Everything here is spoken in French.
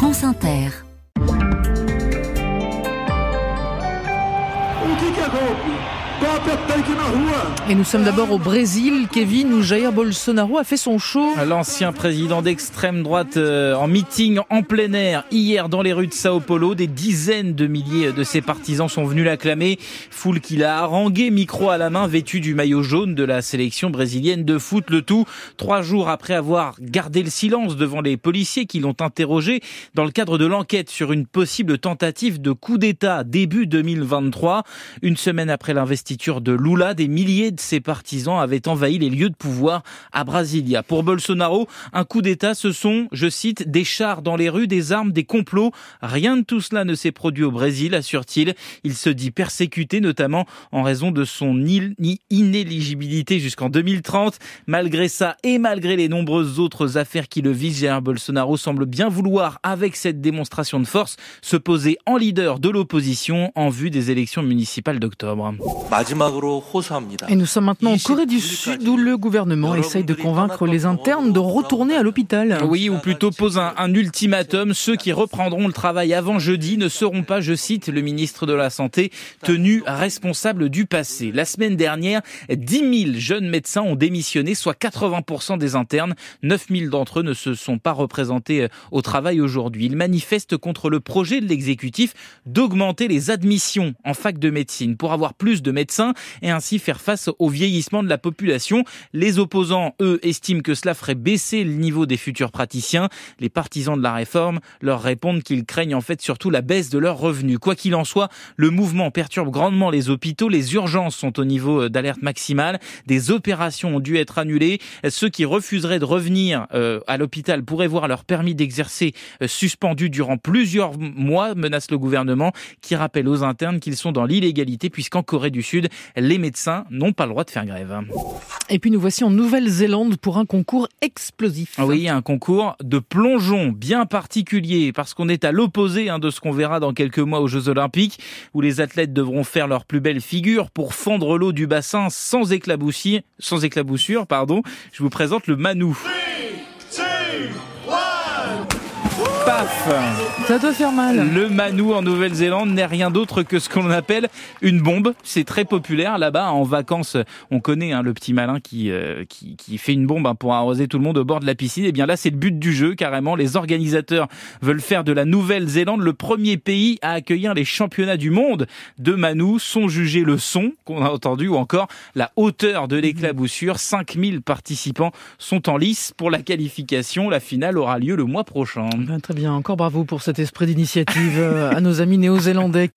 France Inter. Et nous sommes d'abord au Brésil, Kevin, où Jair Bolsonaro a fait son show. L'ancien président d'extrême droite euh, en meeting en plein air hier dans les rues de Sao Paulo. Des dizaines de milliers de ses partisans sont venus l'acclamer. Foule qu'il a harangué, micro à la main, vêtu du maillot jaune de la sélection brésilienne de foot. Le tout trois jours après avoir gardé le silence devant les policiers qui l'ont interrogé dans le cadre de l'enquête sur une possible tentative de coup d'État début 2023. Une semaine après de Lula, des milliers de ses partisans avaient envahi les lieux de pouvoir à Brasilia. Pour Bolsonaro, un coup d'État, ce sont, je cite, des chars dans les rues, des armes, des complots. Rien de tout cela ne s'est produit au Brésil, assure-t-il. Il se dit persécuté, notamment en raison de son inéligibilité jusqu'en 2030. Malgré ça et malgré les nombreuses autres affaires qui le visent, Jair Bolsonaro semble bien vouloir, avec cette démonstration de force, se poser en leader de l'opposition en vue des élections municipales d'octobre. Et nous sommes maintenant en Corée du Sud où le gouvernement essaye de convaincre les internes de retourner à l'hôpital. Oui, ou plutôt pose un, un, ultimatum. Ceux qui reprendront le travail avant jeudi ne seront pas, je cite le ministre de la Santé, tenus responsables du passé. La semaine dernière, 10 000 jeunes médecins ont démissionné, soit 80% des internes. 9 000 d'entre eux ne se sont pas représentés euh, au travail aujourd'hui. Ils manifestent contre le projet de l'exécutif d'augmenter les admissions en fac de médecine pour avoir plus de médecins et ainsi faire face au vieillissement de la population. Les opposants, eux, estiment que cela ferait baisser le niveau des futurs praticiens. Les partisans de la réforme leur répondent qu'ils craignent en fait surtout la baisse de leurs revenus. Quoi qu'il en soit, le mouvement perturbe grandement les hôpitaux. Les urgences sont au niveau euh, d'alerte maximale. Des opérations ont dû être annulées. Ceux qui refuseraient de revenir euh, à l'hôpital pourraient voir leur permis d'exercer euh, suspendu durant plusieurs mois, menace le gouvernement, qui rappelle aux internes qu'ils sont dans l'illégalité puisqu'en Corée du Sud, les médecins n'ont pas le droit de faire grève. Et puis nous voici en Nouvelle-Zélande pour un concours explosif. Oui, un concours de plongeon bien particulier parce qu'on est à l'opposé hein, de ce qu'on verra dans quelques mois aux Jeux Olympiques où les athlètes devront faire leur plus belle figure pour fendre l'eau du bassin sans éclaboussure. Sans éclaboussure, pardon. Je vous présente le Manou. Paf Ça doit faire mal. Le Manou en Nouvelle-Zélande n'est rien d'autre que ce qu'on appelle une bombe. C'est très populaire là-bas. En vacances, on connaît hein, le petit malin qui, euh, qui, qui, fait une bombe hein, pour arroser tout le monde au bord de la piscine. Et eh bien là, c'est le but du jeu, carrément. Les organisateurs veulent faire de la Nouvelle-Zélande le premier pays à accueillir les championnats du monde de Manou. Sont jugés le son qu'on a entendu ou encore la hauteur de l'éclaboussure. 5000 participants sont en lice pour la qualification. La finale aura lieu le mois prochain. Ben, très bien, encore bravo pour cet esprit d'initiative euh, à nos amis néo-zélandais.